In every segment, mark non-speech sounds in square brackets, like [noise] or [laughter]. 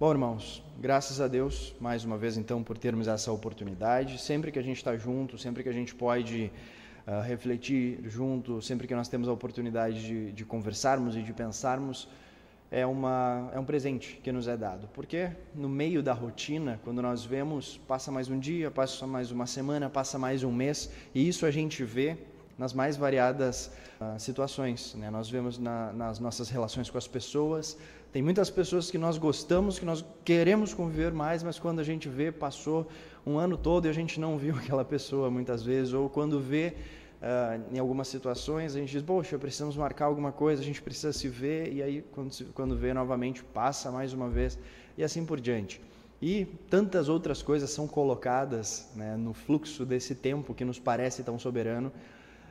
Bom, irmãos, graças a Deus, mais uma vez, então, por termos essa oportunidade. Sempre que a gente está junto, sempre que a gente pode uh, refletir junto, sempre que nós temos a oportunidade de, de, conversarmos e de pensarmos, é, uma, é um presente que nos é dado. Porque no meio da rotina, quando nós vemos, passa mais um dia, passa mais uma semana, passa mais um mês, e isso a gente vê nas mais variadas uh, situações. Né? Nós vemos na, nas nossas relações com as pessoas, tem muitas pessoas que nós gostamos, que nós queremos conviver mais, mas quando a gente vê, passou um ano todo e a gente não viu [laughs] aquela pessoa muitas vezes, ou quando vê uh, em algumas situações, a gente diz, poxa, precisamos marcar alguma coisa, a gente precisa se ver, e aí quando, se, quando vê novamente, passa mais uma vez, e assim por diante. E tantas outras coisas são colocadas né, no fluxo desse tempo que nos parece tão soberano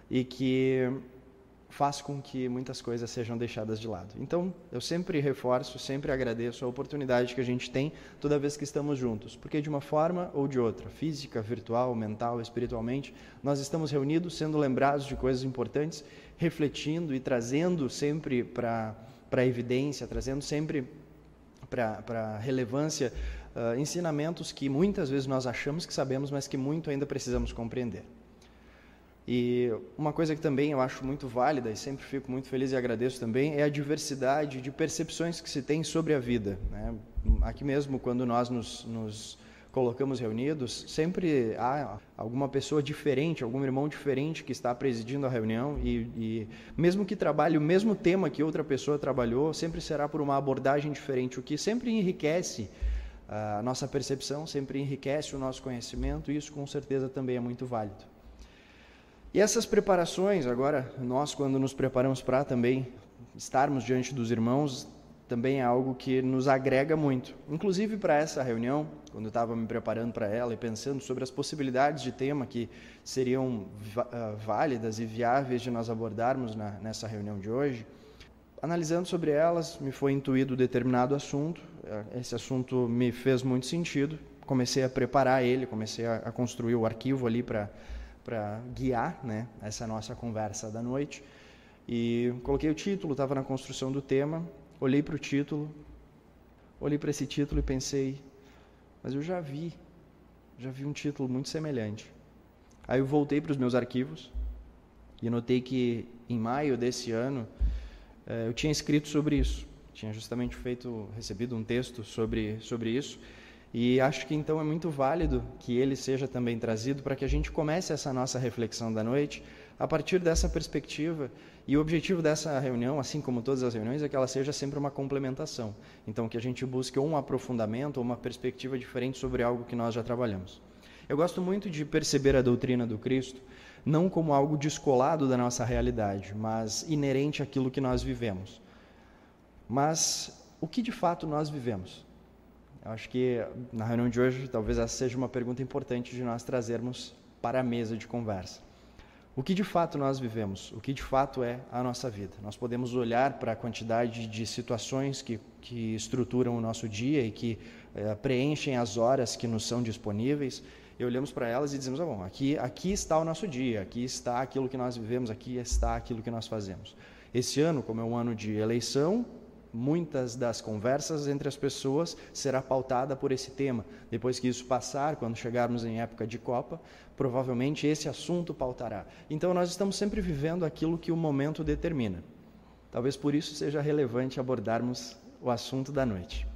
e que faz com que muitas coisas sejam deixadas de lado. Então, eu sempre reforço, sempre agradeço a oportunidade que a gente tem toda vez que estamos juntos, porque de uma forma ou de outra, física, virtual, mental, espiritualmente, nós estamos reunidos sendo lembrados de coisas importantes, refletindo e trazendo sempre para a evidência, trazendo sempre para a relevância uh, ensinamentos que muitas vezes nós achamos que sabemos, mas que muito ainda precisamos compreender. E uma coisa que também eu acho muito válida e sempre fico muito feliz e agradeço também é a diversidade de percepções que se tem sobre a vida. Né? Aqui mesmo, quando nós nos, nos colocamos reunidos, sempre há alguma pessoa diferente, algum irmão diferente que está presidindo a reunião e, e, mesmo que trabalhe o mesmo tema que outra pessoa trabalhou, sempre será por uma abordagem diferente, o que sempre enriquece a nossa percepção, sempre enriquece o nosso conhecimento e isso com certeza também é muito válido. E essas preparações, agora, nós, quando nos preparamos para também estarmos diante dos irmãos, também é algo que nos agrega muito. Inclusive para essa reunião, quando eu estava me preparando para ela e pensando sobre as possibilidades de tema que seriam ah, válidas e viáveis de nós abordarmos na, nessa reunião de hoje, analisando sobre elas, me foi intuído determinado assunto. Eh, esse assunto me fez muito sentido. Comecei a preparar ele, comecei a, a construir o arquivo ali para para guiar né, essa nossa conversa da noite. E coloquei o título, estava na construção do tema, olhei para o título, olhei para esse título e pensei, mas eu já vi, já vi um título muito semelhante. Aí eu voltei para os meus arquivos e notei que em maio desse ano eh, eu tinha escrito sobre isso, tinha justamente feito, recebido um texto sobre, sobre isso e acho que então é muito válido que ele seja também trazido para que a gente comece essa nossa reflexão da noite a partir dessa perspectiva. E o objetivo dessa reunião, assim como todas as reuniões, é que ela seja sempre uma complementação. Então, que a gente busque ou um aprofundamento ou uma perspectiva diferente sobre algo que nós já trabalhamos. Eu gosto muito de perceber a doutrina do Cristo não como algo descolado da nossa realidade, mas inerente àquilo que nós vivemos. Mas o que de fato nós vivemos? Eu acho que na reunião de hoje talvez essa seja uma pergunta importante de nós trazermos para a mesa de conversa. O que de fato nós vivemos? O que de fato é a nossa vida? Nós podemos olhar para a quantidade de situações que, que estruturam o nosso dia e que é, preenchem as horas que nos são disponíveis e olhamos para elas e dizemos: ah, bom, aqui, aqui está o nosso dia, aqui está aquilo que nós vivemos, aqui está aquilo que nós fazemos. Esse ano, como é um ano de eleição, muitas das conversas entre as pessoas será pautada por esse tema. Depois que isso passar, quando chegarmos em época de Copa, provavelmente esse assunto pautará. Então nós estamos sempre vivendo aquilo que o momento determina. Talvez por isso seja relevante abordarmos o assunto da noite.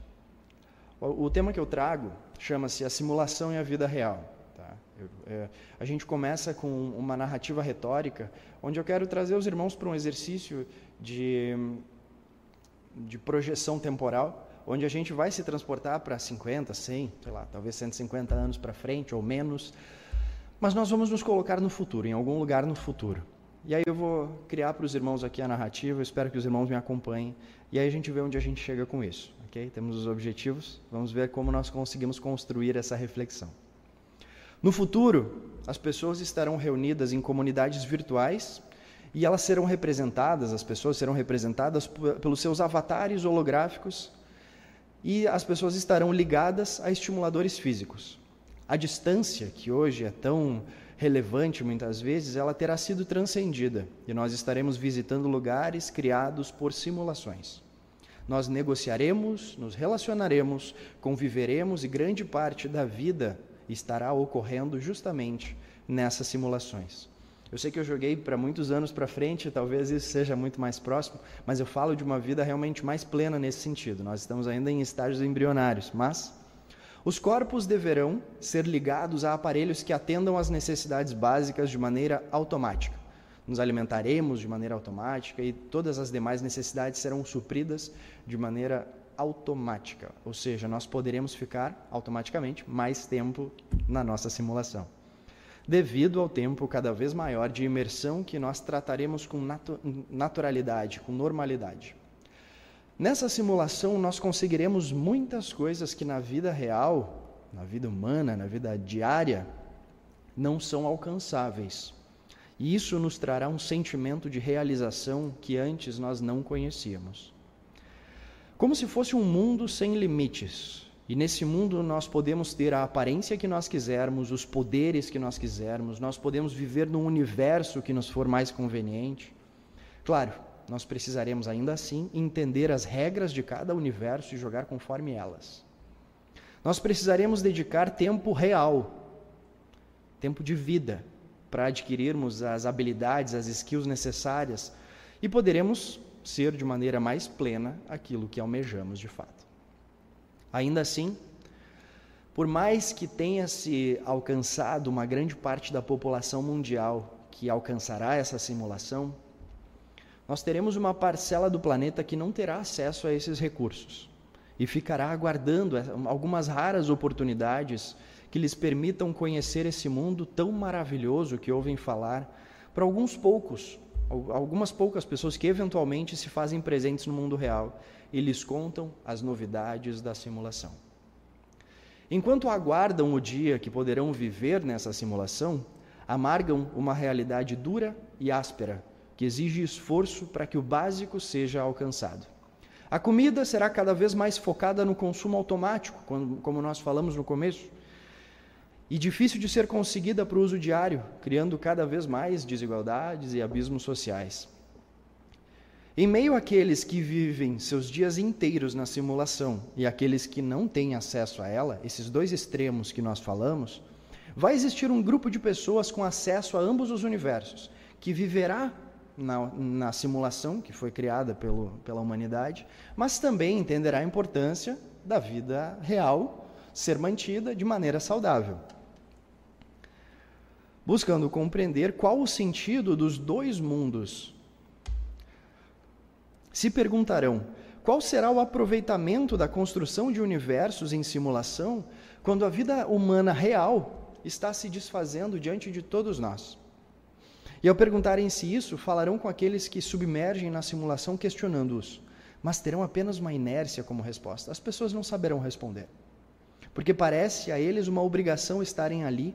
O, tema que eu trago chama-se a simulação e a vida real. Tá? Eu, é, a gente começa com uma narrativa retórica, onde eu quero trazer os irmãos para um exercício de de projeção temporal, onde a gente vai se transportar para 50, 100, sei lá, talvez 150 anos para frente ou menos, mas nós vamos nos colocar no futuro, em algum lugar no futuro. E aí eu vou criar para os irmãos aqui a narrativa, espero que os irmãos me acompanhem, e aí a gente vê onde a gente chega com isso, ok? Temos os objetivos, vamos ver como nós conseguimos construir essa reflexão. No futuro, as pessoas estarão reunidas em comunidades virtuais e elas serão representadas, as pessoas serão representadas pelos seus avatares holográficos e as pessoas estarão ligadas a estimuladores físicos. A distância, que hoje é tão relevante muitas vezes, ela terá sido transcendida e nós estaremos visitando lugares criados por simulações. nós negociaremos, nos relacionaremos, conviveremos e grande parte da vida estará ocorrendo justamente nessas simulações. Eu sei que eu joguei para muitos anos para frente, talvez isso seja muito mais próximo, mas eu falo de uma vida realmente mais plena nesse sentido. Nós estamos ainda em estágios embrionários, mas os corpos deverão ser ligados a aparelhos que atendam às necessidades básicas de maneira automática. Nos alimentaremos de maneira automática e todas as demais necessidades serão supridas de maneira automática, ou seja, nós poderemos ficar automaticamente mais tempo na nossa simulação devido ao tempo cada vez maior de imersão que nós trataremos com natu naturalidade, com normalidade. Nessa simulação, nós conseguiremos muitas coisas que na vida real, na vida humana, na vida diária, não são alcançáveis. E isso nos trará um sentimento de realização que antes nós não conhecíamos. Como se fosse um mundo sem limites, e nesse mundo nós podemos ter a aparência que nós quisermos, os poderes que nós quisermos, nós podemos viver no universo que nos for mais conveniente. Claro, nós precisaremos ainda assim entender as regras de cada universo e jogar conforme elas. Nós precisaremos dedicar tempo real, tempo de vida, para adquirirmos as habilidades, as skills necessárias e poderemos ser de maneira mais plena aquilo que almejamos de fato. Ainda assim, por mais que tenha se alcançado uma grande parte da população mundial que alcançará essa simulação, nós teremos uma parcela do planeta que não terá acesso a esses recursos e ficará aguardando algumas raras oportunidades que lhes permitam conhecer esse mundo tão maravilhoso que ouvem falar para alguns poucos, algumas poucas pessoas que eventualmente se fazem presentes no mundo real e lhes contam as novidades da simulação. Enquanto aguardam o dia que poderão viver nessa simulação, amargam uma realidade dura e áspera, que exige esforço para que o básico seja alcançado. A comida será cada vez mais focada no consumo automático, como nós falamos no começo, e difícil de ser conseguida para o uso diário, criando cada vez mais desigualdades e abismos sociais. Em meio àqueles que vivem seus dias inteiros na simulação e aqueles que não têm acesso a ela, esses dois extremos que nós falamos, vai existir um grupo de pessoas com acesso a ambos os universos, que viverá na, na simulação que foi criada pelo, pela humanidade, mas também entenderá a importância da vida real ser mantida de maneira saudável. Buscando compreender qual o sentido dos dois mundos se perguntarão: qual será o aproveitamento da construção de universos em simulação quando a vida humana real está se desfazendo diante de todos nós? E ao perguntarem-se isso, falarão com aqueles que submergem na simulação questionando-os, mas terão apenas uma inércia como resposta. As pessoas não saberão responder, porque parece a eles uma obrigação estarem ali,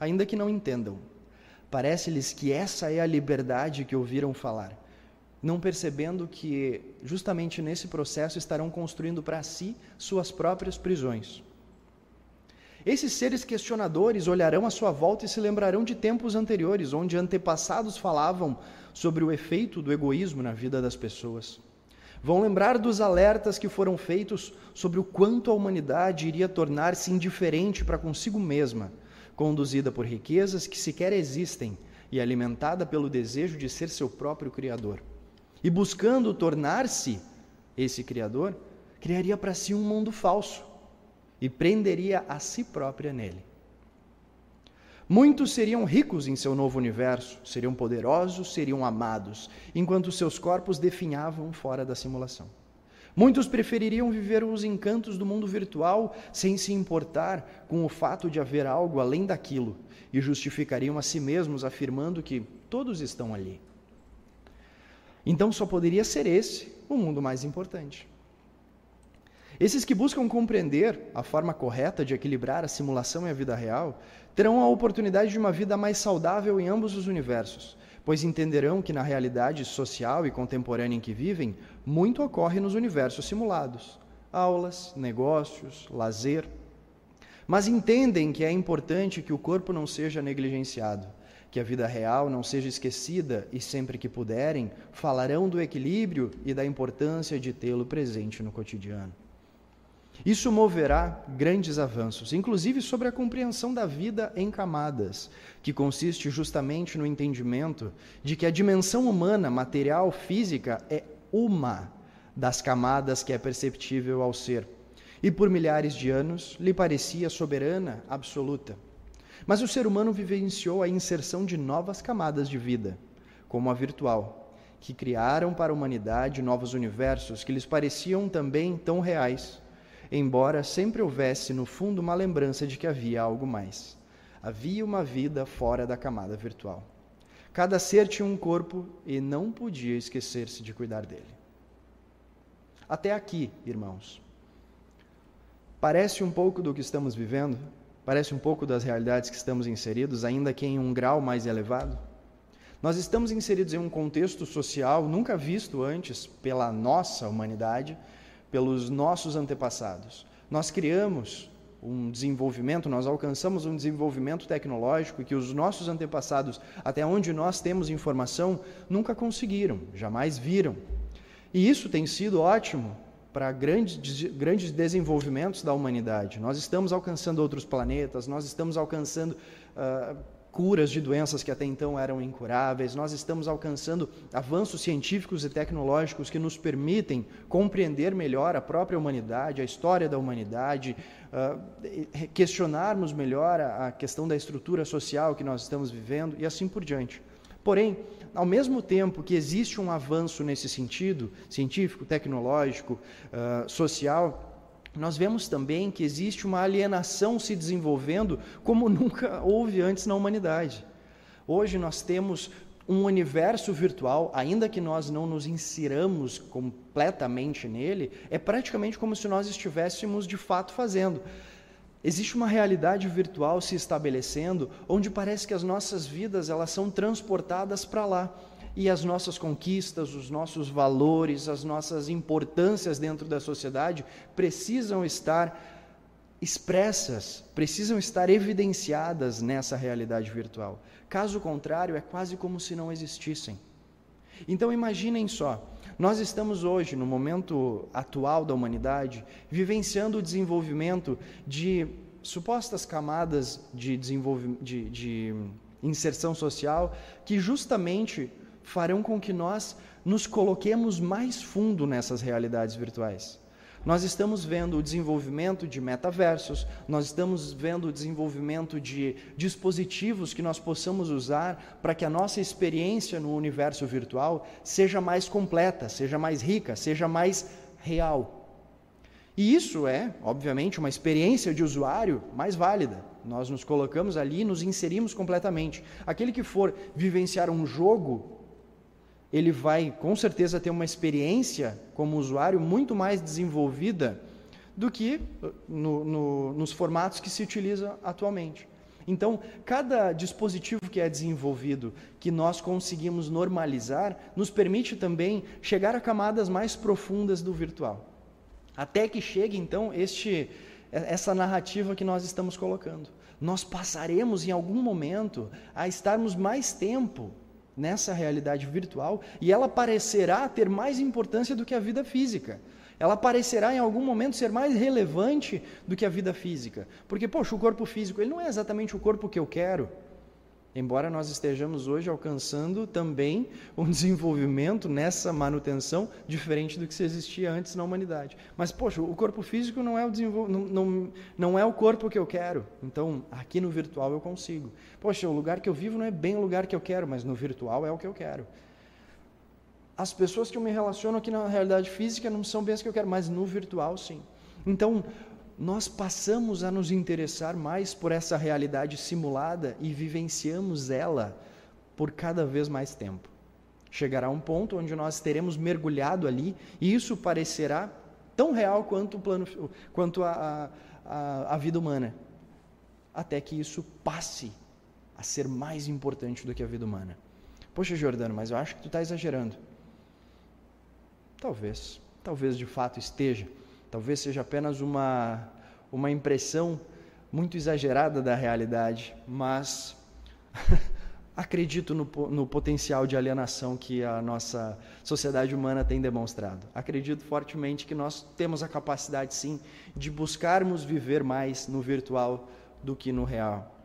ainda que não entendam. Parece-lhes que essa é a liberdade que ouviram falar não percebendo que justamente nesse processo estarão construindo para si suas próprias prisões. Esses seres questionadores olharão à sua volta e se lembrarão de tempos anteriores, onde antepassados falavam sobre o efeito do egoísmo na vida das pessoas. Vão lembrar dos alertas que foram feitos sobre o quanto a humanidade iria tornar-se indiferente para consigo mesma, conduzida por riquezas que sequer existem e alimentada pelo desejo de ser seu próprio Criador e buscando tornar-se esse Criador, criaria para si um mundo falso e prenderia a si própria nele. Muitos seriam ricos em seu novo universo, seriam poderosos, seriam amados, enquanto seus corpos definhavam fora da simulação. Muitos prefeririam viver os encantos do mundo virtual sem se importar com o fato de haver algo além daquilo e justificariam a si mesmos afirmando que todos estão ali. Então só poderia ser esse o mundo mais importante. Esses que buscam compreender a forma correta de equilibrar a simulação e a vida real terão a oportunidade de uma vida mais saudável em ambos os universos, pois entenderão que na realidade social e contemporânea em que vivem, muito ocorre nos universos simulados: aulas, negócios, lazer. Mas entendem que é importante que o corpo não seja negligenciado que a vida real não seja esquecida e sempre que puderem, falarão do equilíbrio e da importância de tê-lo presente no cotidiano. Isso moverá grandes avanços, inclusive sobre a compreensão da vida em camadas, que consiste justamente no entendimento de que a dimensão humana, material, física é uma das camadas que é perceptível ao ser. E por milhares de anos lhe parecia soberana absoluta. Mas o ser humano vivenciou a inserção de novas camadas de vida, como a virtual, que criaram para a humanidade novos universos que lhes pareciam também tão reais embora sempre houvesse no fundo uma lembrança de que havia algo mais. Havia uma vida fora da camada virtual. Cada ser tinha um corpo e não podia esquecer-se de cuidar dele. Até aqui, irmãos. Parece um pouco do que estamos vivendo? Parece um pouco das realidades que estamos inseridos, ainda que em um grau mais elevado? Nós estamos inseridos em um contexto social nunca visto antes pela nossa humanidade, pelos nossos antepassados. Nós criamos um desenvolvimento, nós alcançamos um desenvolvimento tecnológico que os nossos antepassados, até onde nós temos informação, nunca conseguiram, jamais viram. E isso tem sido ótimo para grandes, grandes desenvolvimentos da humanidade. Nós estamos alcançando outros planetas, nós estamos alcançando uh, curas de doenças que até então eram incuráveis, nós estamos alcançando avanços científicos e tecnológicos que nos permitem compreender melhor a própria humanidade, a história da humanidade, uh, questionarmos melhor a, a questão da estrutura social que nós estamos vivendo e assim por diante. Porém, ao mesmo tempo que existe um avanço nesse sentido, científico, tecnológico, uh, social, nós vemos também que existe uma alienação se desenvolvendo como [laughs] nunca houve antes na humanidade. Hoje nós temos um universo virtual, ainda que nós não nos insiramos completamente nele, é praticamente como se nós estivéssemos de fato fazendo. Existe uma realidade virtual se estabelecendo, onde parece que as nossas vidas elas são transportadas para lá e as nossas conquistas, os nossos valores, as nossas importâncias dentro da sociedade precisam estar expressas, precisam estar evidenciadas nessa realidade virtual. Caso contrário, é quase como se não existissem. Então imaginem só, nós estamos hoje, no momento atual da humanidade, vivenciando o desenvolvimento de supostas camadas de, de, de inserção social que justamente farão com que nós nos coloquemos mais fundo nessas realidades virtuais. Nós estamos vendo o desenvolvimento de metaversos, nós estamos vendo o desenvolvimento de dispositivos que nós possamos usar para que a nossa experiência no universo virtual seja mais completa, seja mais rica, seja mais real. E isso é, obviamente, uma experiência de usuário mais válida. Nós nos colocamos ali e nos inserimos completamente. Aquele que for vivenciar um jogo ele vai com certeza ter uma experiência como usuário muito mais desenvolvida do que uh, no, no, nos formatos que se utiliza atualmente. Então, cada dispositivo que é desenvolvido, que nós conseguimos normalizar, nos permite também chegar a camadas mais profundas do virtual. Até que chegue, então, este, essa narrativa que nós estamos colocando. Nós passaremos em algum momento a estarmos mais tempo nessa realidade virtual e ela parecerá ter mais importância do que a vida física. Ela parecerá em algum momento ser mais relevante do que a vida física. Porque, poxa, o corpo físico, ele não é exatamente o corpo que eu quero. Embora nós estejamos hoje alcançando também um [laughs] desenvolvimento nessa manutenção diferente do que se existia antes na humanidade. Mas, poxa, o corpo físico não é o, desenvol... não, não, não é o corpo que eu quero. Então, aqui no virtual eu consigo. Poxa, o lugar que eu vivo não é bem o lugar que eu quero, mas no virtual é o que eu quero. As pessoas que eu me relaciono aqui na realidade física não são bem as que eu quero, mas no virtual sim. Então, nós passamos a nos interessar mais por essa realidade simulada e vivenciamos ela por cada vez mais tempo. Chegará um ponto onde nós teremos mergulhado ali e isso parecerá tão real quanto, o plano, quanto a, a, a vida humana, até que isso passe a ser mais importante do que a vida humana. Poxa, Jordano, mas eu acho que tu está exagerando. Talvez, talvez de fato esteja. Talvez seja apenas uma, uma impressão muito exagerada da realidade, mas [laughs] acredito no, no, potencial de alienação que a nossa sociedade humana tem demonstrado. Acredito fortemente que nós temos a capacidade, sim, de buscarmos viver mais no virtual do que no real.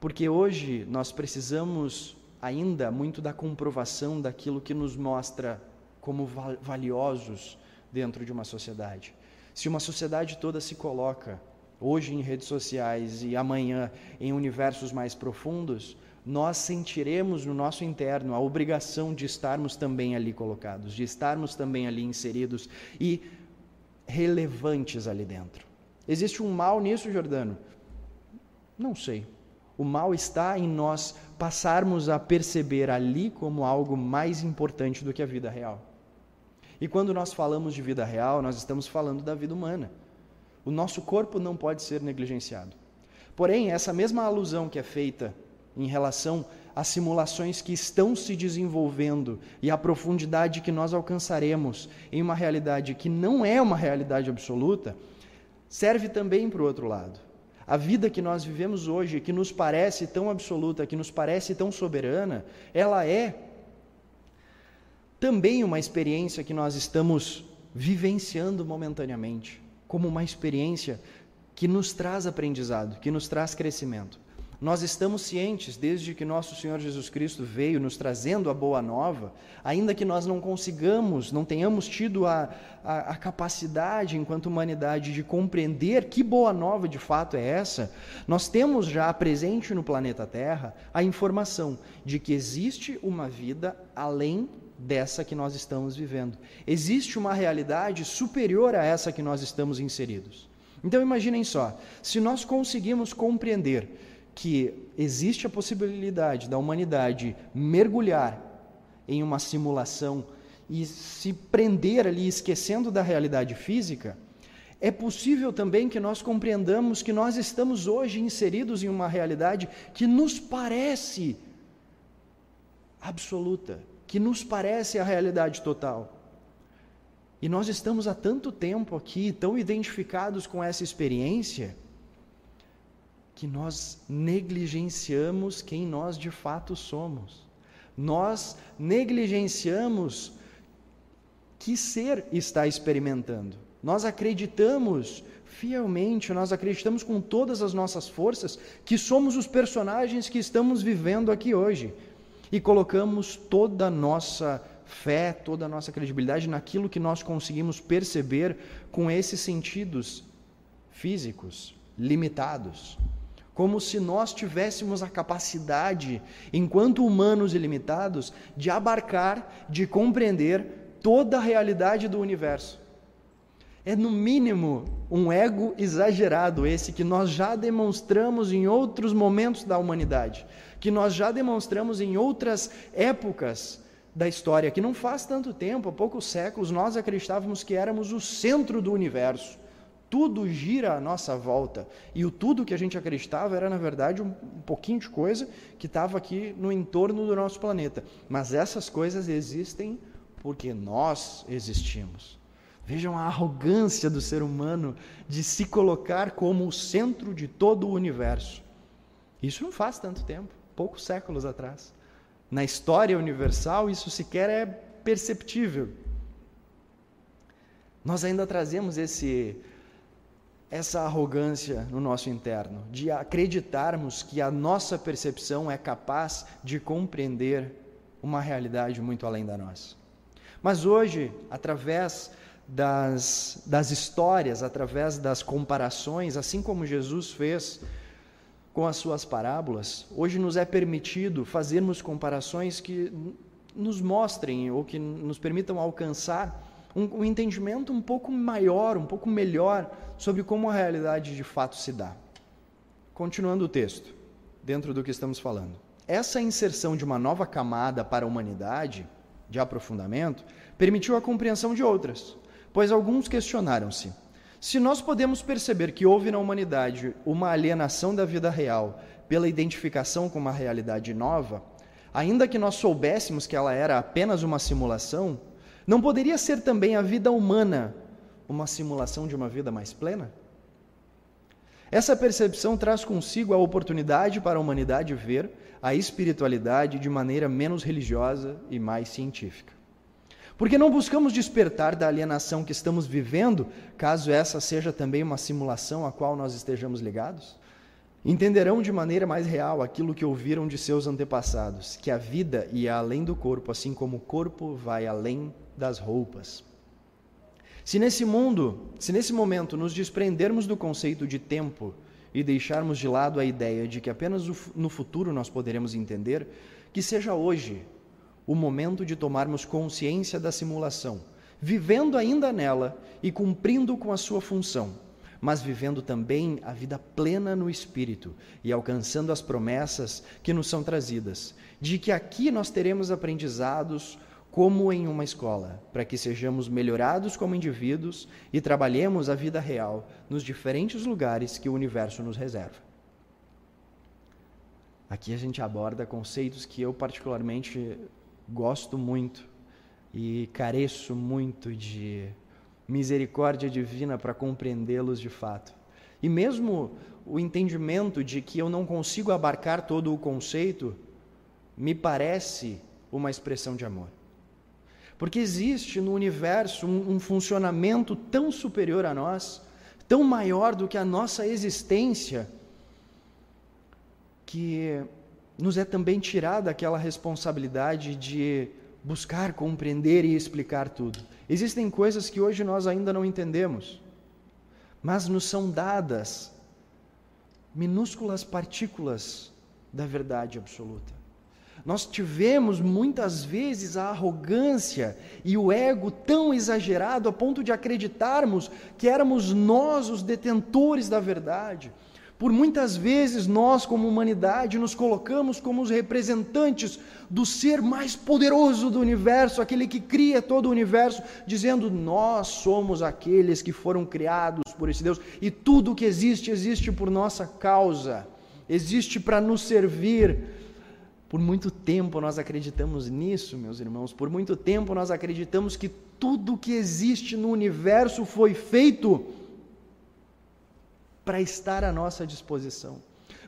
Porque hoje nós precisamos ainda muito da comprovação daquilo que nos mostra como valiosos dentro de uma sociedade. Se uma sociedade toda se coloca hoje em redes sociais e amanhã em universos mais profundos, nós sentiremos no nosso interno a obrigação de estarmos também ali colocados, de estarmos também ali inseridos e relevantes ali dentro. Existe um mal nisso, Jordano? Não sei. O mal está em nós passarmos a perceber ali como algo mais importante do que a vida real. E quando nós falamos de vida real, nós estamos falando da vida humana. O nosso corpo não pode ser negligenciado. Porém, essa mesma alusão que é feita em relação às simulações que estão se desenvolvendo e a profundidade que nós alcançaremos em uma realidade que não é uma realidade absoluta, serve também para o outro lado. A vida que nós vivemos hoje, que nos parece tão absoluta, que nos parece tão soberana, ela é também uma experiência que nós estamos vivenciando momentaneamente, como uma experiência que nos traz aprendizado, que nos traz crescimento. Nós estamos cientes, desde que nosso Senhor Jesus Cristo veio nos trazendo a boa nova, ainda que nós não consigamos, não tenhamos tido a, a, a, capacidade, enquanto humanidade, de compreender que boa nova de fato é essa, nós temos já presente no planeta Terra a informação de que existe uma vida além dessa que nós estamos vivendo. Existe uma realidade superior a essa que nós estamos inseridos. Então imaginem só, se nós conseguimos compreender que existe a possibilidade da humanidade mergulhar em uma simulação e se prender ali esquecendo da realidade física, é possível também que nós compreendamos que nós estamos hoje inseridos em uma realidade que nos parece absoluta, que nos parece a realidade total. E nós estamos há tanto tempo aqui, tão identificados com essa experiência, que nós negligenciamos quem nós de fato somos. Nós negligenciamos que ser está experimentando. Nós acreditamos fielmente, nós acreditamos com todas as nossas forças que somos os personagens que estamos vivendo aqui hoje. E colocamos toda a nossa fé, toda a nossa credibilidade naquilo que nós conseguimos perceber com esses sentidos físicos limitados como se nós tivéssemos a capacidade, enquanto humanos ilimitados, de abarcar, de compreender toda a realidade do universo. É no mínimo um ego exagerado esse que nós já demonstramos em outros momentos da humanidade, que nós já demonstramos em outras épocas da história, que não faz tanto tempo, há poucos séculos, nós acreditávamos que éramos o centro do universo tudo gira à nossa volta. E o tudo que a gente acreditava era, na verdade, um, pouquinho de coisa que estava aqui no entorno do nosso planeta. Mas essas coisas existem porque nós existimos. Vejam a arrogância do ser humano de se colocar como o centro de todo o universo. Isso não faz tanto tempo, poucos séculos atrás. Na história universal, isso sequer é perceptível. Nós ainda trazemos esse essa arrogância no nosso interno, de acreditarmos que a nossa percepção é capaz de compreender uma realidade muito além da nossa. Mas hoje, através das, das histórias, através das comparações, assim como Jesus fez com as suas parábolas, hoje nos é permitido fazermos comparações que nos mostrem ou que nos permitam alcançar um, um entendimento um pouco maior, um pouco melhor sobre como a realidade de fato se dá. Continuando o texto, dentro do que estamos falando. Essa inserção de uma nova camada para a humanidade, de aprofundamento, permitiu a compreensão de outras, pois alguns questionaram-se: se nós podemos perceber que houve na humanidade uma alienação da vida real pela identificação com uma realidade nova, ainda que nós soubéssemos que ela era apenas uma simulação, não poderia ser também a vida humana uma simulação de uma vida mais plena? Essa percepção traz consigo a oportunidade para a humanidade ver a espiritualidade de maneira menos religiosa e mais científica. Porque não buscamos despertar da alienação que estamos vivendo, caso essa seja também uma simulação a qual nós estejamos ligados? Entenderão de maneira mais real aquilo que ouviram de seus antepassados, que a vida ia além do corpo, assim como o corpo vai além das roupas. Se nesse mundo, se nesse momento nos desprendermos do conceito de tempo e deixarmos de lado a ideia de que apenas no futuro nós poderemos entender, que seja hoje o momento de tomarmos consciência da simulação, vivendo ainda nela e cumprindo com a sua função, mas vivendo também a vida plena no Espírito e alcançando as promessas que nos são trazidas, de que aqui nós teremos aprendizados como em uma escola, para que sejamos melhorados como indivíduos e trabalhemos a vida real nos diferentes lugares que o universo nos reserva. Aqui a gente aborda conceitos que eu particularmente gosto muito e careço muito de misericórdia divina para compreendê-los de fato. E mesmo o entendimento de que eu não consigo abarcar todo o conceito me parece uma expressão de amor. Porque existe no universo um, um funcionamento tão superior a nós, tão maior do que a nossa existência, que nos é também tirada aquela responsabilidade de buscar compreender e explicar tudo. Existem coisas que hoje nós ainda não entendemos, mas nos são dadas minúsculas partículas da verdade absoluta. Nós tivemos muitas vezes a arrogância e o ego tão exagerado a ponto de acreditarmos que éramos nós os detentores da verdade. Por muitas vezes nós, como humanidade, nos colocamos como os representantes do ser mais poderoso do universo, aquele que cria todo o universo, dizendo: Nós somos aqueles que foram criados por esse Deus e tudo que existe, existe por nossa causa, existe para nos servir. Por muito tempo nós acreditamos nisso, meus irmãos. Por muito tempo nós acreditamos que tudo que existe no universo foi feito para estar à nossa disposição.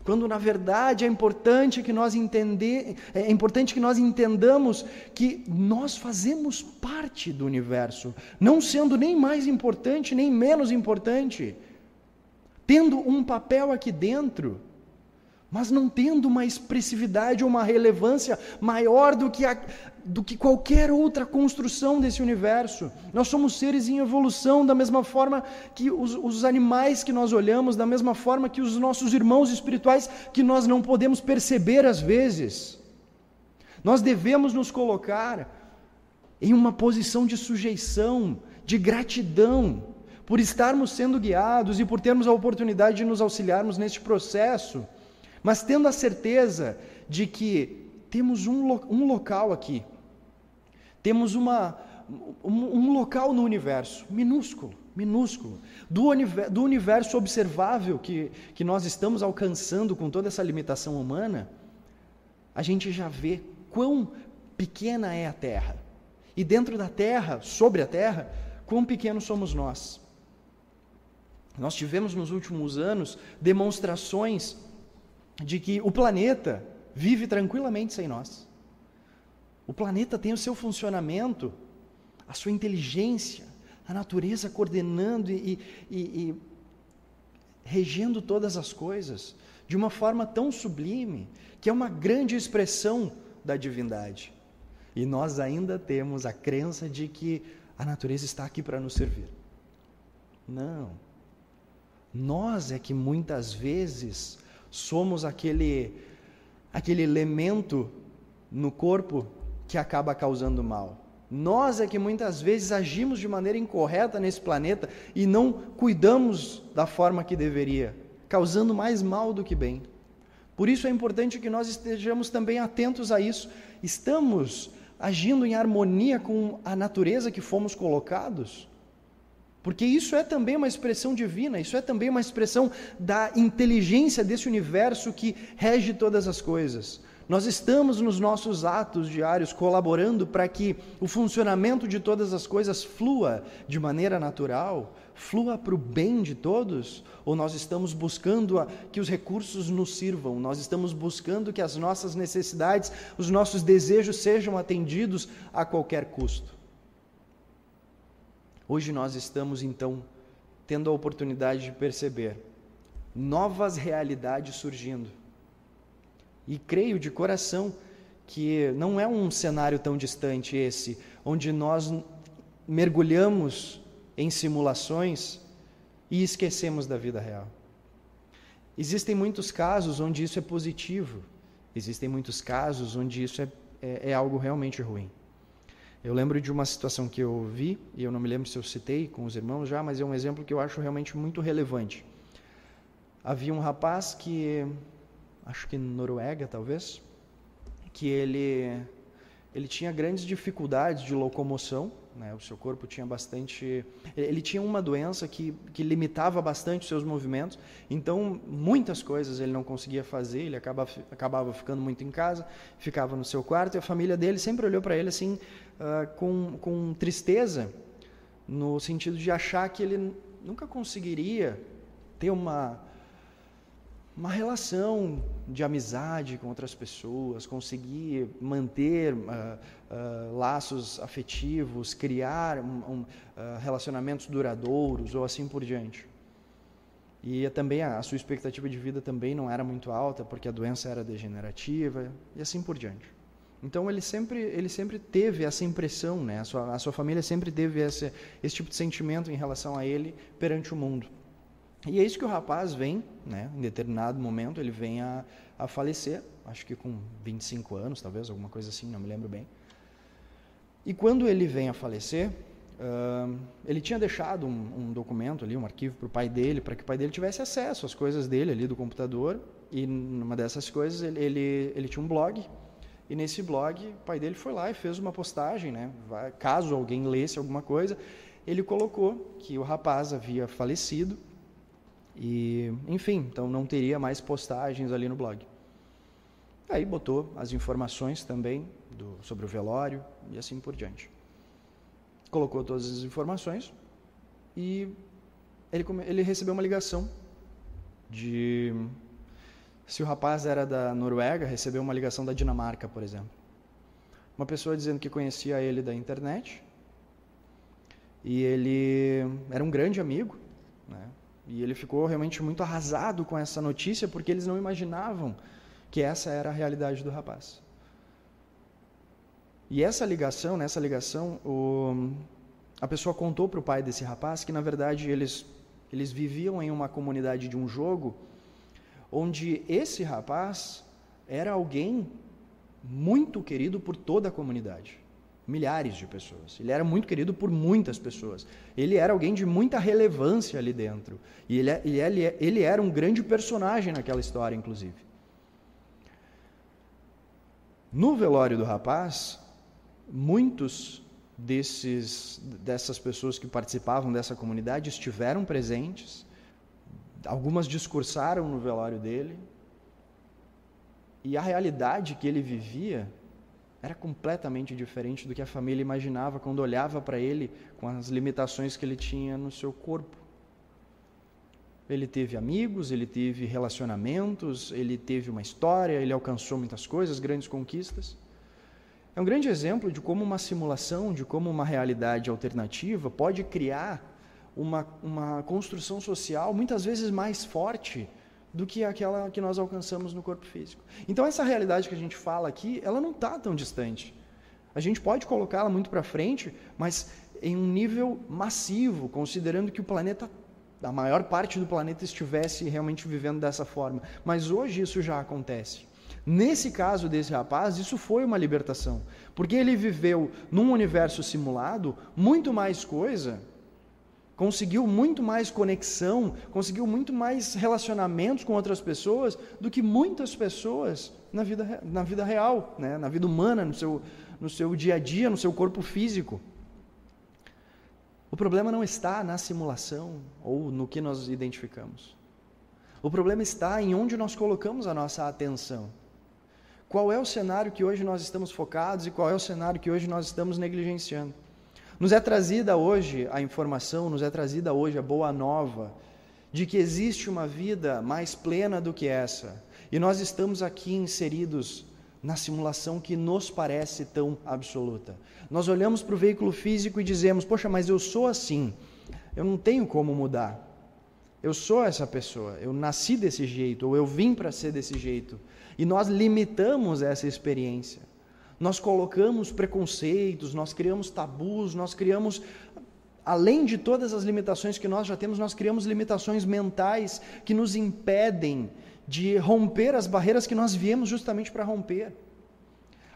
Quando na verdade é importante que nós entender, é importante que nós entendamos que nós fazemos parte do universo, não sendo nem mais importante nem menos importante, tendo um papel aqui dentro mas não tendo uma expressividade ou uma relevância maior do que, a, do que qualquer outra construção desse universo. Nós somos seres em evolução, da mesma forma que os, os animais que nós olhamos, da mesma forma que os nossos irmãos espirituais, que nós não podemos perceber às vezes. Nós devemos nos colocar em uma posição de sujeição, de gratidão, por estarmos sendo guiados e por termos a oportunidade de nos auxiliarmos neste processo mas tendo a certeza de que temos um, um local aqui, temos uma, um, um, local no universo, minúsculo, minúsculo, do, universo, do universo observável que, que nós estamos alcançando com toda essa limitação humana, a gente já vê quão pequena é a Terra. E dentro da Terra, sobre a Terra, quão pequenos somos nós. Nós tivemos nos últimos anos demonstrações de que o planeta vive tranquilamente sem nós. O planeta tem o seu funcionamento, a sua inteligência, a natureza coordenando e, e, e regendo todas as coisas de uma forma tão sublime que é uma grande expressão da divindade. E nós ainda temos a crença de que a natureza está aqui para nos servir. Não. Nós é que muitas vezes somos aquele, aquele elemento no corpo que acaba causando mal. Nós é que muitas vezes agimos de maneira incorreta nesse planeta e não cuidamos da forma que deveria, causando mais mal do que bem. Por isso é importante que nós estejamos também atentos a isso. Estamos agindo em harmonia com a natureza que fomos colocados? Porque isso é também uma expressão divina, isso é também uma expressão da inteligência desse universo que rege todas as coisas. Nós estamos nos nossos atos diários colaborando para que o funcionamento de todas as coisas flua de maneira natural, flua para o bem de todos? Ou nós estamos buscando que os recursos nos sirvam, nós estamos buscando que as nossas necessidades, os nossos desejos sejam atendidos a qualquer custo? Hoje nós estamos então tendo a oportunidade de perceber novas realidades surgindo e creio de coração que não é um cenário tão distante esse, onde nós mergulhamos em simulações e esquecemos da vida real. Existem muitos casos onde isso é positivo, existem muitos casos onde isso é, é, é algo realmente ruim. Eu lembro de uma situação que eu vi, e eu não me lembro se eu citei com os irmãos já, mas é um exemplo que eu acho realmente muito relevante. Havia um rapaz que acho que Noruega talvez, que ele ele tinha grandes dificuldades de locomoção, né? o seu corpo tinha bastante. Ele tinha uma doença que, que limitava bastante os seus movimentos, então muitas coisas ele não conseguia fazer, ele acabava, acabava ficando muito em casa, ficava no seu quarto, e a família dele sempre olhou para ele assim, uh, com, com tristeza, no sentido de achar que ele nunca conseguiria ter uma uma relação de amizade com outras pessoas, conseguir manter uh, uh, laços afetivos, criar um, um, uh, relacionamentos duradouros ou assim por diante. E também a, a, sua expectativa de vida também não era muito alta porque a doença era degenerativa e assim por diante. Então ele sempre ele sempre teve essa impressão, né? A sua, a sua família sempre teve esse, esse tipo de sentimento em relação a ele perante o mundo. E é isso que o rapaz vem, né, em determinado momento, ele vem a, a falecer, acho que com 25 anos, talvez, alguma coisa assim, não me lembro bem. E quando ele vem a falecer, uh, ele tinha deixado um, um, documento ali, um arquivo para o pai dele, para que o pai dele tivesse acesso às coisas dele ali do computador. E numa dessas coisas, ele, ele, ele tinha um blog. E nesse blog, o pai dele foi lá e fez uma postagem, né? Caso alguém lesse alguma coisa, ele colocou que o rapaz havia falecido e, enfim, então não teria mais postagens ali no blog. Aí botou as informações também do, sobre o velório e assim por diante. Colocou todas as informações e ele, ele recebeu uma ligação de. Se o rapaz era da Noruega, recebeu uma ligação da Dinamarca, por exemplo. Uma pessoa dizendo que conhecia ele da internet e ele era um grande amigo, né? E ele ficou realmente muito arrasado com essa notícia porque eles não imaginavam que essa era a realidade do rapaz. E essa ligação, nessa ligação, o, a pessoa contou para o pai desse rapaz que na verdade eles eles viviam em uma comunidade de um jogo onde esse rapaz era alguém muito querido por toda a comunidade milhares de pessoas. Ele era muito querido por muitas pessoas. Ele era alguém de muita relevância ali dentro. E ele, ele, ele era um grande personagem naquela história, inclusive. No velório do rapaz, muitos desses, dessas pessoas que participavam dessa comunidade estiveram presentes, algumas discursaram no velório dele, e a realidade que ele vivia era completamente diferente do que a família imaginava quando olhava para ele com as limitações que ele tinha no seu corpo. Ele teve amigos, ele teve relacionamentos, ele teve uma história, ele alcançou muitas coisas, grandes conquistas. É um grande exemplo de como uma simulação, de como uma realidade alternativa pode criar uma, uma construção social muitas vezes mais forte do que aquela que nós alcançamos no corpo físico. Então essa realidade que a gente fala aqui, ela não está tão distante. A gente pode colocá-la muito para frente, mas em um nível massivo, considerando que o planeta, a maior parte do planeta estivesse realmente vivendo dessa forma. Mas hoje isso já acontece. Nesse caso desse rapaz, isso foi uma libertação, porque ele viveu num universo simulado muito mais coisa conseguiu muito mais conexão, conseguiu muito mais relacionamentos com outras pessoas do que muitas pessoas na vida, na vida real, né? na vida humana, no seu, no seu dia a dia, no seu corpo físico. O problema não está na simulação ou no que nós identificamos. O problema está em onde nós colocamos a nossa atenção. Qual é o cenário que hoje nós estamos focados e qual é o cenário que hoje nós estamos negligenciando? Nos é trazida hoje a informação, nos é trazida hoje a boa nova de que existe uma vida mais plena do que essa. E nós estamos aqui inseridos na simulação que nos parece tão absoluta. Nós olhamos para o veículo físico e dizemos: Poxa, mas eu sou assim, eu não tenho como mudar. Eu sou essa pessoa, eu nasci desse jeito, ou eu vim para ser desse jeito. E nós limitamos essa experiência. Nós colocamos preconceitos, nós criamos tabus, nós criamos, além de todas as limitações que nós já temos, nós criamos limitações mentais que nos impedem de romper as barreiras que nós viemos justamente para romper.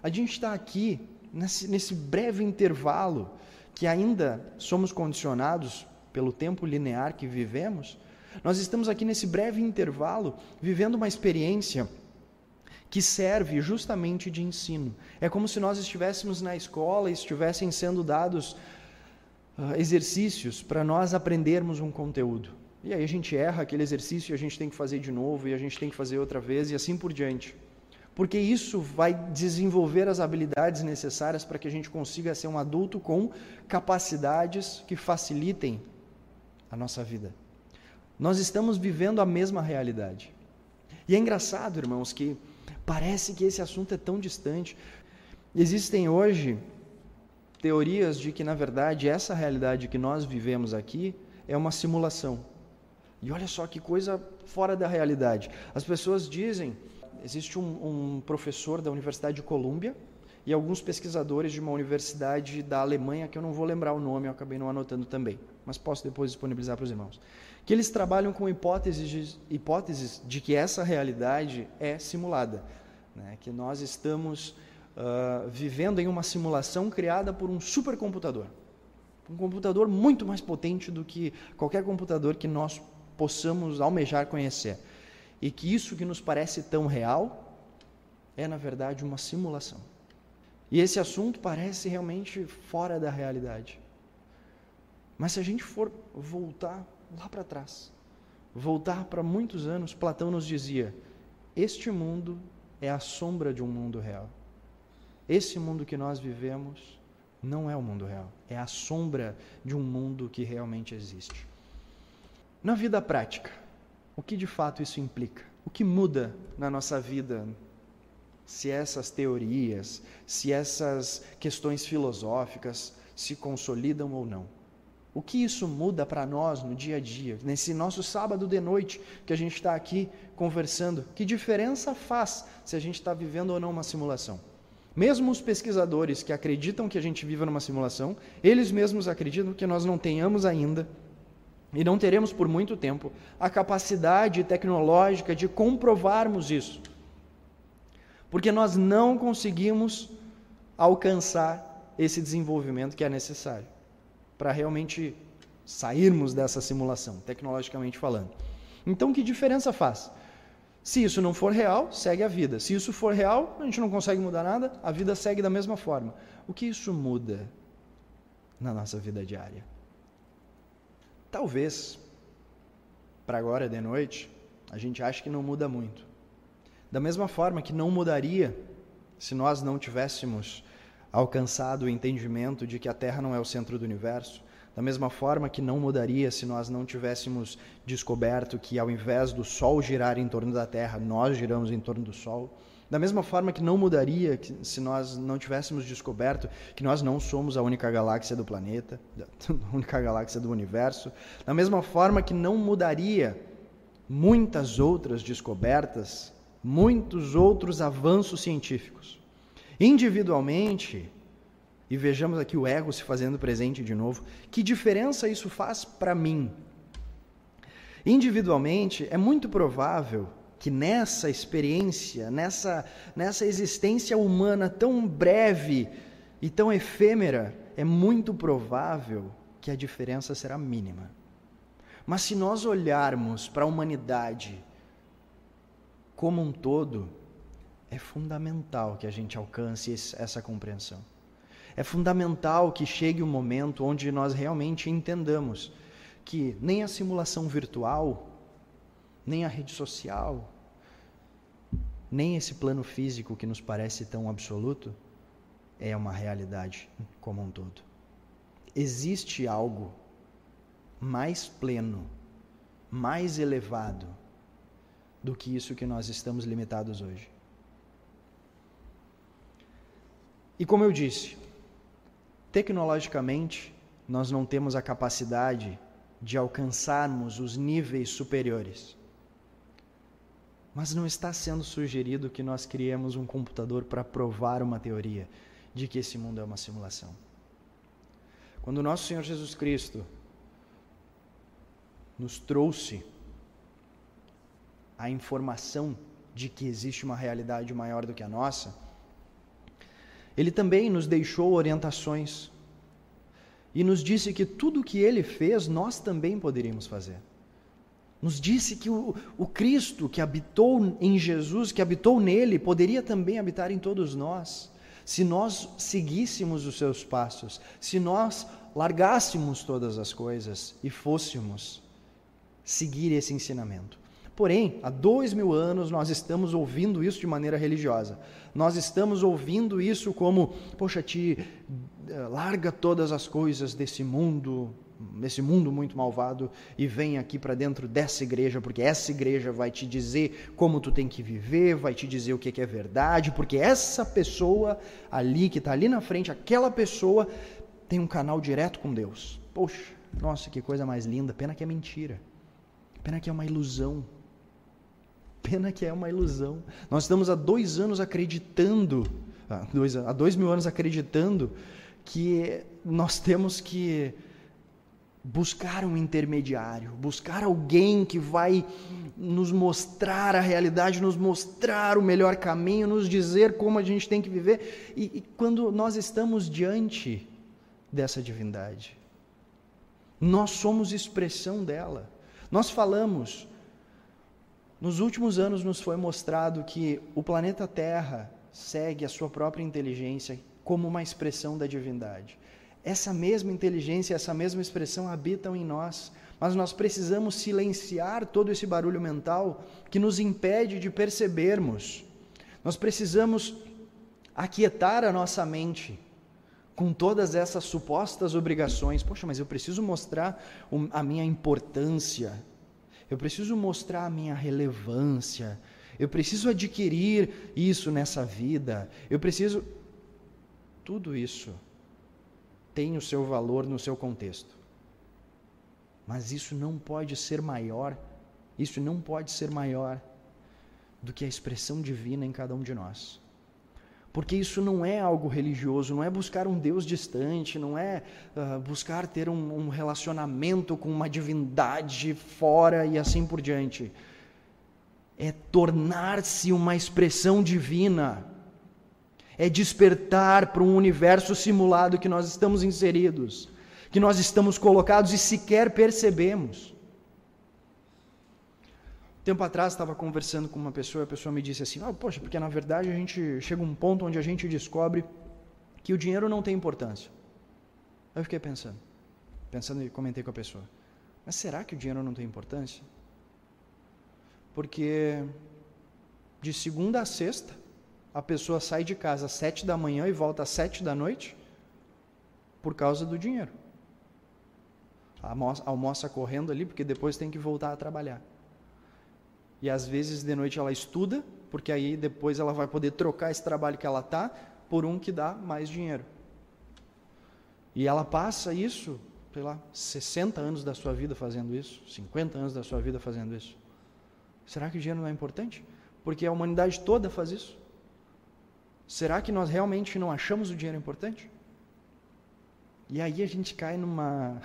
A gente está aqui, nesse, nesse breve intervalo, que ainda somos condicionados pelo tempo linear que vivemos, nós estamos aqui nesse breve intervalo vivendo uma experiência que serve justamente de ensino. É como se nós estivéssemos na escola e estivessem sendo dados uh, exercícios para nós aprendermos um conteúdo. E aí a gente erra aquele exercício e a gente tem que fazer de novo e a gente tem que fazer outra vez e assim por diante. Porque isso vai desenvolver as habilidades necessárias para que a gente consiga ser um adulto com capacidades que facilitem a nossa vida. Nós estamos vivendo a mesma realidade. E é engraçado, irmãos, que Parece que esse assunto é tão distante. Existem hoje teorias de que, na verdade, essa realidade que nós vivemos aqui é uma simulação. E olha só que coisa fora da realidade. As pessoas dizem, existe um, um professor da Universidade de Colômbia e alguns pesquisadores de uma universidade da Alemanha, que eu não vou lembrar o nome, eu acabei não anotando também, mas posso depois disponibilizar para os irmãos que eles trabalham com hipóteses de, hipóteses de que essa realidade é simulada, né? que nós estamos uh, vivendo em uma simulação criada por um supercomputador, um computador muito mais potente do que qualquer computador que nós possamos almejar conhecer, e que isso que nos parece tão real é na verdade uma simulação. E esse assunto parece realmente fora da realidade. Mas se a gente for voltar lá para trás, voltar para muitos anos, Platão nos dizia: este mundo é a sombra de um mundo real. Esse mundo que nós vivemos não é o mundo real, é a sombra de um mundo que realmente existe. Na vida prática, o que de fato isso implica? O que muda na nossa vida se essas teorias, se essas questões filosóficas se consolidam ou não? O que isso muda para nós no dia a dia, nesse nosso sábado de noite que a gente está aqui conversando? Que diferença faz se a gente está vivendo ou não uma simulação? Mesmo os pesquisadores que acreditam que a gente vive numa simulação, eles mesmos acreditam que nós não tenhamos ainda e não teremos por muito tempo a capacidade tecnológica de comprovarmos isso. Porque nós não conseguimos alcançar esse desenvolvimento que é necessário para realmente sairmos dessa simulação, tecnologicamente falando. Então, que diferença faz? Se isso não for real, segue a vida. Se isso for real, a gente não consegue mudar nada, a vida segue da mesma forma. O que isso muda na nossa vida diária? Talvez, para agora de noite, a gente ache que não muda muito. Da mesma forma que não mudaria se nós não tivéssemos alcançado o entendimento de que a Terra não é o centro do universo, da mesma forma que não mudaria se nós não tivéssemos descoberto que ao invés do Sol girar em torno da Terra, nós giramos em torno do Sol. Da mesma forma que não mudaria se nós não tivéssemos descoberto que nós não somos a única galáxia do planeta, [laughs] a única galáxia do universo. Da mesma forma que não mudaria muitas outras descobertas, muitos outros avanços científicos individualmente, e vejamos aqui o ego se fazendo presente de novo, que diferença isso faz para mim? Individualmente, é muito provável que nessa experiência, nessa, nessa existência humana tão breve e tão efêmera, é muito provável que a diferença será mínima. Mas se nós olharmos para a humanidade como um todo, é fundamental que a gente alcance essa compreensão. É fundamental que chegue o um momento onde nós realmente entendamos que nem a simulação virtual, nem a rede social, nem esse plano físico que nos parece tão absoluto é uma realidade como um todo. Existe algo mais pleno, mais elevado do que isso que nós estamos limitados hoje. E como eu disse, tecnologicamente, nós não temos a capacidade de alcançarmos os níveis superiores. Mas não está sendo sugerido que nós criemos um computador para provar uma teoria de que esse mundo é uma simulação. Quando o nosso Senhor Jesus Cristo nos trouxe a informação de que existe uma realidade maior do que a nossa, ele também nos deixou orientações e nos disse que tudo o que ele fez nós também poderíamos fazer. Nos disse que o, o Cristo que habitou em Jesus, que habitou nele, poderia também habitar em todos nós, se nós seguíssemos os seus passos, se nós largássemos todas as coisas e fôssemos seguir esse ensinamento. Porém, há dois mil anos nós estamos ouvindo isso de maneira religiosa. Nós estamos ouvindo isso como, poxa, te eh, larga todas as coisas desse mundo, nesse mundo muito malvado e vem aqui para dentro dessa igreja, porque essa igreja vai te dizer como tu tem que viver, vai te dizer o que é verdade, porque essa pessoa ali que está ali na frente, aquela pessoa tem um canal direto com Deus. Poxa, nossa, que coisa mais linda. Pena que é mentira. Pena que é uma ilusão. Pena que é uma ilusão. Nós estamos há dois anos acreditando, há dois, há dois mil anos acreditando que nós temos que buscar um intermediário, buscar alguém que vai nos mostrar a realidade, nos mostrar o melhor caminho, nos dizer como a gente tem que viver. E, e quando nós estamos diante dessa divindade, nós somos expressão dela. Nós falamos, nos últimos anos nos foi mostrado que o planeta Terra segue a sua própria inteligência como uma expressão da divindade. Essa mesma inteligência, essa mesma expressão habitam em nós, mas nós precisamos silenciar todo esse barulho mental que nos impede de percebermos. Nós precisamos aquietar a nossa mente com todas essas supostas obrigações. Poxa, mas eu preciso mostrar a minha importância, eu preciso mostrar a minha relevância, eu preciso adquirir isso nessa vida, eu preciso. Tudo isso tem o seu valor no seu contexto. Mas isso não pode ser maior, isso não pode ser maior do que a expressão divina em cada um de nós. Porque isso não é algo religioso, não é buscar um Deus distante, não é uh, buscar ter um, um relacionamento com uma divindade fora e assim por diante. É tornar-se uma expressão divina é despertar para um universo simulado que nós estamos inseridos, que nós estamos colocados e sequer percebemos. Tempo atrás estava conversando com uma pessoa, a pessoa me disse assim: oh, Poxa, porque na verdade a gente chega um ponto onde a gente descobre que o dinheiro não tem importância. Eu fiquei pensando, pensando e comentei com a pessoa: Mas será que o dinheiro não tem importância? Porque de segunda a sexta, a pessoa sai de casa às sete da manhã e volta às sete da noite por causa do dinheiro. Almoça, almoça correndo ali porque depois tem que voltar a trabalhar. E às vezes de noite ela estuda, porque aí depois ela vai poder trocar esse trabalho que ela tá por um que dá mais dinheiro. E ela passa isso, sei lá, 60 anos da sua vida fazendo isso, 50 anos da sua vida fazendo isso. Será que o dinheiro não é importante? Porque a humanidade toda faz isso. Será que nós realmente não achamos o dinheiro importante? E aí a gente cai numa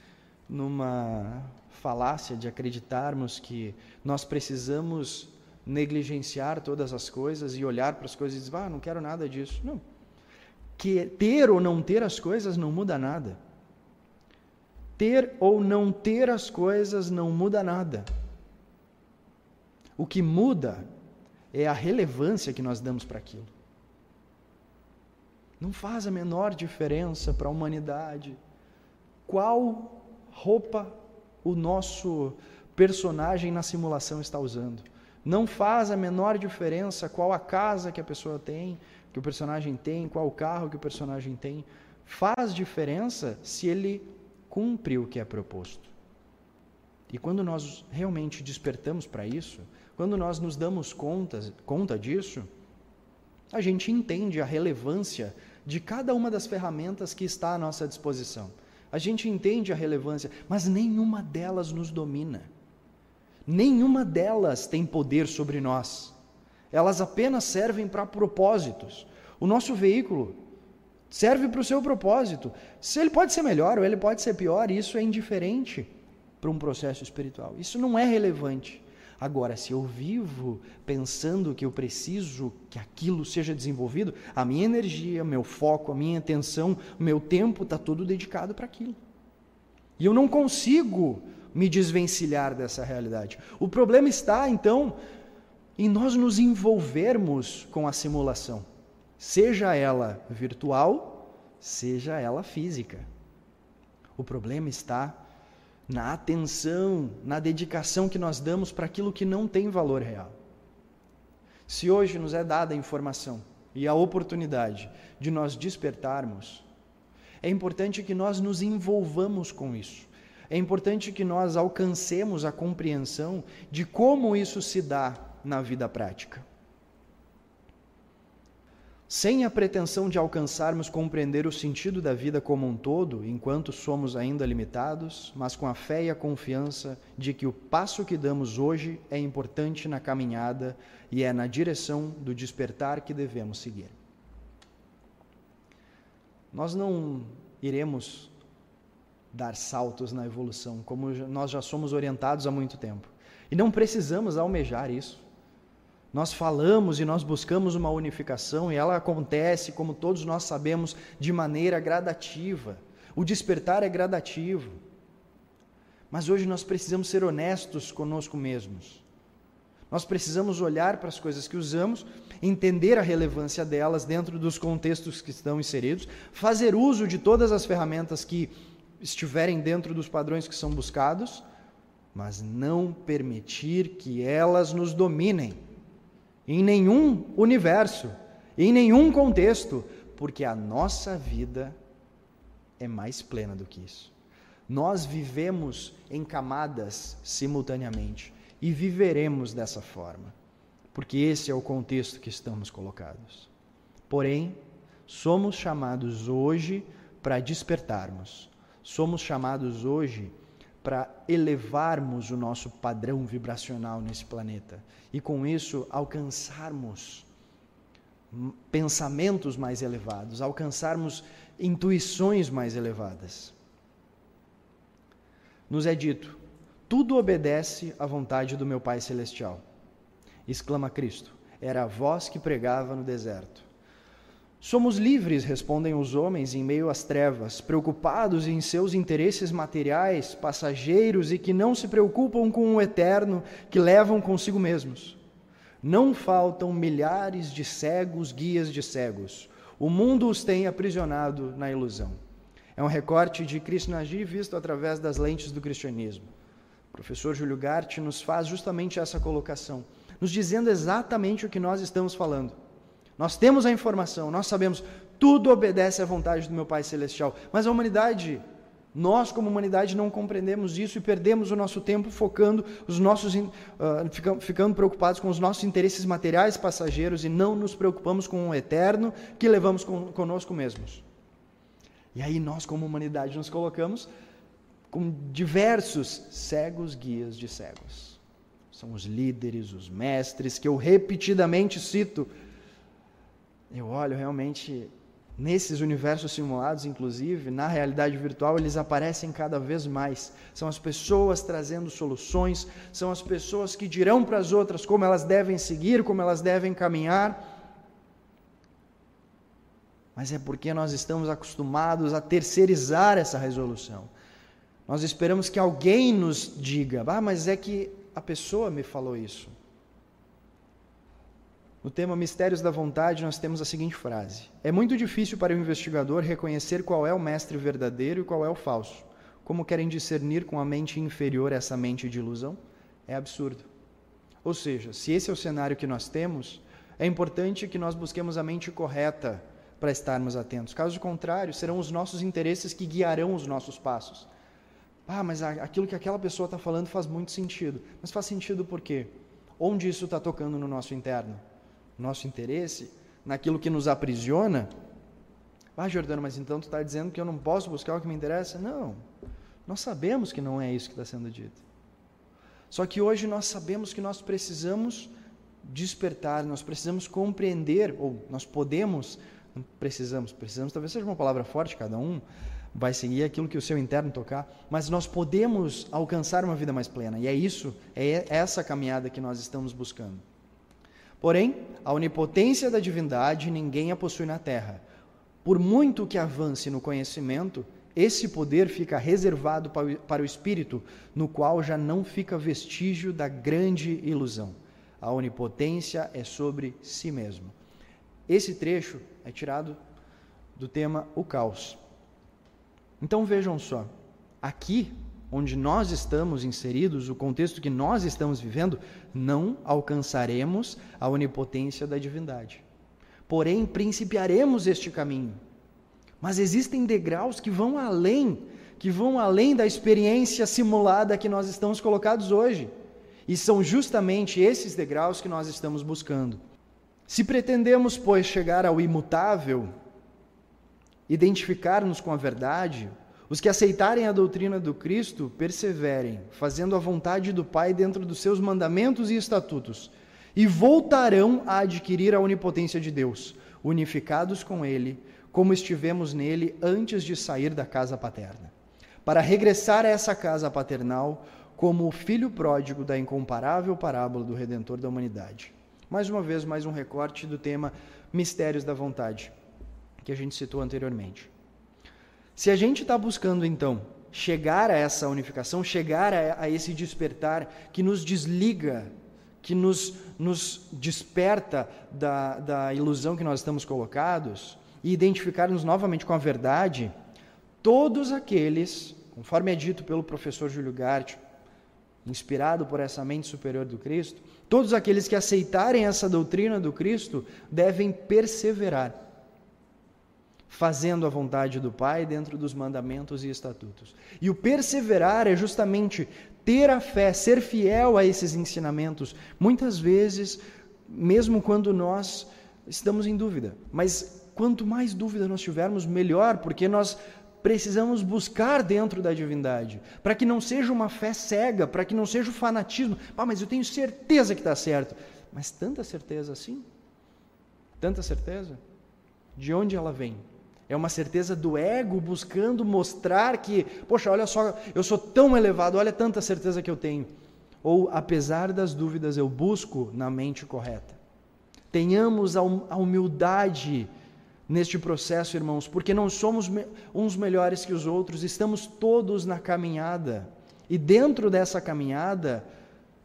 [laughs] numa falácia de acreditarmos que nós precisamos negligenciar todas as coisas e olhar para as coisas e dizer, ah, não quero nada disso. Não. Que ter ou não ter as coisas não muda nada. Ter ou não ter as coisas não muda nada. O que muda é a relevância que nós damos para aquilo. Não faz a menor diferença para a humanidade qual roupa o nosso personagem na simulação está usando. Não faz a menor diferença qual a casa que a pessoa tem, que o personagem tem, qual carro que o personagem tem. Faz diferença se ele cumpre o que é proposto. E quando nós realmente despertamos para isso, quando nós nos damos conta, conta disso, a gente entende a relevância de cada uma das ferramentas que está à nossa disposição. A gente entende a relevância, mas nenhuma delas nos domina. Nenhuma delas tem poder sobre nós. Elas apenas servem para propósitos. O nosso veículo serve para o seu propósito. Se ele pode ser melhor ou ele pode ser pior, isso é indiferente para um processo espiritual. Isso não é relevante. Agora, se eu vivo pensando que eu preciso que aquilo seja desenvolvido, a minha energia, meu foco, a minha atenção, meu tempo está todo dedicado para aquilo. E eu não consigo me desvencilhar dessa realidade. O problema está, então, em nós nos envolvermos com a simulação, seja ela virtual, seja ela física. O problema está na atenção, na dedicação que nós damos para aquilo que não tem valor real. Se hoje nos é dada a informação e a oportunidade de nós despertarmos, é importante que nós nos envolvamos com isso. É importante que nós alcancemos a compreensão de como isso se dá na vida prática sem a pretensão de alcançarmos compreender o sentido da vida como um todo, enquanto somos ainda limitados, mas com a fé e a confiança de que o passo que damos hoje é importante na caminhada e é na direção do despertar que devemos seguir. Nós não iremos dar saltos na evolução, como nós já somos orientados há muito tempo. E não precisamos almejar isso. Nós falamos e nós buscamos uma unificação e ela acontece, como todos nós sabemos, de maneira gradativa. O despertar é gradativo. Mas hoje nós precisamos ser honestos conosco mesmos. Nós precisamos olhar para as coisas que usamos, entender a relevância delas dentro dos contextos que estão inseridos, fazer uso de todas as ferramentas que estiverem dentro dos padrões que são buscados, mas não permitir que elas nos dominem em nenhum universo, em nenhum contexto, porque a nossa vida é mais plena do que isso. Nós vivemos em camadas simultaneamente e viveremos dessa forma, porque esse é o contexto que estamos colocados. Porém, somos chamados hoje para despertarmos, somos chamados hoje para elevarmos o nosso padrão vibracional nesse planeta e com isso alcançarmos pensamentos mais elevados, alcançarmos intuições mais elevadas. Nos é dito: tudo obedece à vontade do meu Pai celestial. Exclama Cristo. Era a voz que pregava no deserto. Somos livres, respondem os homens em meio às trevas, preocupados em seus interesses materiais, passageiros e que não se preocupam com o eterno que levam consigo mesmos. Não faltam milhares de cegos guias de cegos. O mundo os tem aprisionado na ilusão. É um recorte de Krishnaji visto através das lentes do cristianismo. O professor Júlio Gart nos faz justamente essa colocação, nos dizendo exatamente o que nós estamos falando. Nós temos a informação, nós sabemos, tudo obedece à vontade do meu Pai Celestial. Mas a humanidade, nós como humanidade não compreendemos isso e perdemos o nosso tempo focando os nossos, uh, ficando, preocupados com os nossos interesses materiais passageiros e não nos preocupamos com o eterno que levamos con conosco mesmos. E aí nós como humanidade nos colocamos com diversos cegos guias de cegos. São os líderes, os mestres que eu repetidamente cito eu olho realmente nesses universos simulados, inclusive, na realidade virtual, eles aparecem cada vez mais. São as pessoas trazendo soluções, são as pessoas que dirão para as outras como elas devem seguir, como elas devem caminhar. Mas é porque nós estamos acostumados a terceirizar essa resolução. Nós esperamos que alguém nos diga: ah, mas é que a pessoa me falou isso. No tema Mistérios da Vontade, nós temos a seguinte frase: É muito difícil para o investigador reconhecer qual é o mestre verdadeiro e qual é o falso. Como querem discernir com a mente inferior essa mente de ilusão? É absurdo. Ou seja, se esse é o cenário que nós temos, é importante que nós busquemos a mente correta para estarmos atentos. Caso contrário, serão os nossos interesses que guiarão os nossos passos. Ah, mas aquilo que aquela pessoa está falando faz muito sentido. Mas faz sentido por quê? Onde isso está tocando no nosso interno? Nosso interesse? Naquilo que nos aprisiona? Ah, Jordano, mas então tu está dizendo que eu não posso buscar o que me interessa? Não. Nós sabemos que não é isso que está sendo dito. Só que hoje nós sabemos que nós precisamos despertar, nós precisamos compreender, ou nós podemos, precisamos, precisamos talvez seja uma palavra forte, cada um vai seguir aquilo que o seu interno tocar, mas nós podemos alcançar uma vida mais plena, e é isso, é essa caminhada que nós estamos buscando. Porém, a onipotência da divindade ninguém a possui na terra. Por muito que avance no conhecimento, esse poder fica reservado para o espírito, no qual já não fica vestígio da grande ilusão. A onipotência é sobre si mesmo. Esse trecho é tirado do tema O Caos. Então vejam só, aqui onde nós estamos inseridos, o contexto que nós estamos vivendo, não alcançaremos a onipotência da divindade. Porém, principiaremos este caminho mas existem degraus que vão além, que vão além da experiência simulada que nós estamos colocados hoje. E são justamente esses degraus que nós estamos buscando. Se pretendemos, pois, chegar ao imutável, identificar-nos com a verdade, os que aceitarem a doutrina do Cristo perseverem, fazendo a vontade do Pai dentro dos seus mandamentos e estatutos, e voltarão a adquirir a onipotência de Deus, unificados com Ele como estivemos nele antes de sair da casa paterna, para regressar a essa casa paternal como o filho pródigo da incomparável parábola do Redentor da humanidade. Mais uma vez, mais um recorte do tema Mistérios da Vontade, que a gente citou anteriormente. Se a gente está buscando, então, chegar a essa unificação, chegar a, a esse despertar que nos desliga, que nos, nos desperta da, da ilusão que nós estamos colocados, e identificar-nos novamente com a verdade, todos aqueles, conforme é dito pelo professor Júlio Gart, inspirado por essa mente superior do Cristo, todos aqueles que aceitarem essa doutrina do Cristo devem perseverar, fazendo a vontade do Pai dentro dos mandamentos e estatutos. E o perseverar é justamente ter a fé, ser fiel a esses ensinamentos, muitas vezes, mesmo quando nós estamos em dúvida, mas quanto mais dúvida nós tivermos, melhor, porque nós precisamos buscar dentro da divindade, para que não seja uma fé cega, para que não seja o fanatismo. Ah, mas eu tenho certeza que está certo. Mas tanta certeza assim? Tanta certeza? De onde ela vem? É uma certeza do ego buscando mostrar que, poxa, olha só, eu sou tão elevado, olha tanta certeza que eu tenho. Ou, apesar das dúvidas, eu busco na mente correta. Tenhamos a humildade neste processo, irmãos, porque não somos uns melhores que os outros, estamos todos na caminhada. E dentro dessa caminhada,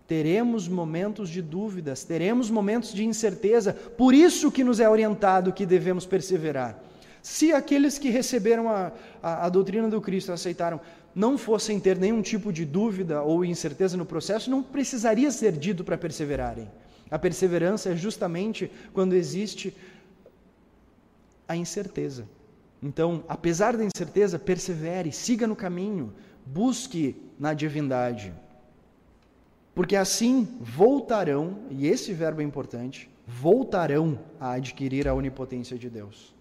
teremos momentos de dúvidas, teremos momentos de incerteza, por isso que nos é orientado que devemos perseverar. Se aqueles que receberam a, a, a doutrina do Cristo aceitaram, não fossem ter nenhum tipo de dúvida ou incerteza no processo, não precisaria ser dito para perseverarem. A perseverança é justamente quando existe a incerteza. Então, apesar da incerteza, persevere, siga no caminho, busque na divindade. Porque assim voltarão, e esse verbo é importante, voltarão a adquirir a onipotência de Deus.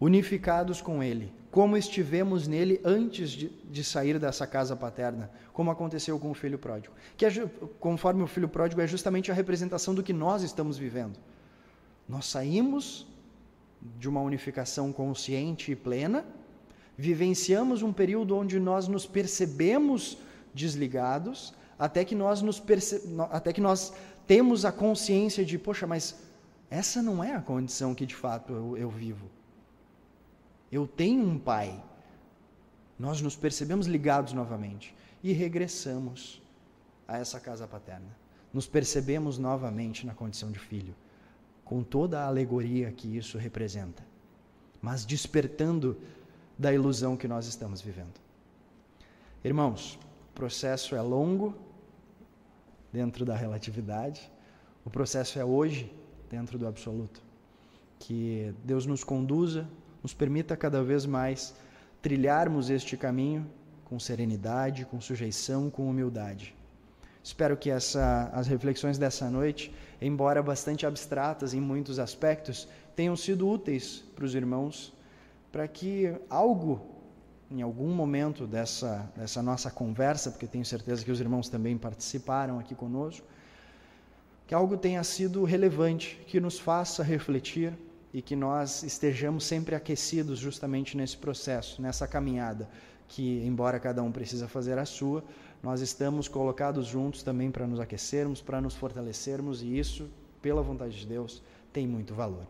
Unificados com Ele, como estivemos nele antes de, de sair dessa casa paterna, como aconteceu com o filho pródigo. Que, é, conforme o filho pródigo, é justamente a representação do que nós estamos vivendo. Nós saímos de uma unificação consciente e plena, vivenciamos um período onde nós nos percebemos desligados, até que nós nos perce... até que nós temos a consciência de, poxa, mas essa não é a condição que de fato eu, eu vivo. Eu tenho um pai. Nós nos percebemos ligados novamente e regressamos a essa casa paterna. Nos percebemos novamente na condição de filho com toda a alegoria que isso representa, mas despertando da ilusão que nós estamos vivendo. Irmãos, o processo é longo, dentro da relatividade. O processo é hoje dentro do absoluto. Que Deus nos conduza, nos permita cada vez mais trilharmos este caminho com serenidade, com sujeição, com humildade. Espero que essa, as reflexões dessa noite, embora bastante abstratas em muitos aspectos, tenham sido úteis para os irmãos, para que algo, em algum momento dessa, dessa nossa conversa, porque tenho certeza que os irmãos também participaram aqui conosco, que algo tenha sido relevante, que nos faça refletir e que nós estejamos sempre aquecidos justamente nesse processo, nessa caminhada, que embora cada um precisa fazer a sua, nós estamos colocados juntos também para nos aquecermos, para nos fortalecermos e isso, pela vontade de Deus, tem muito valor.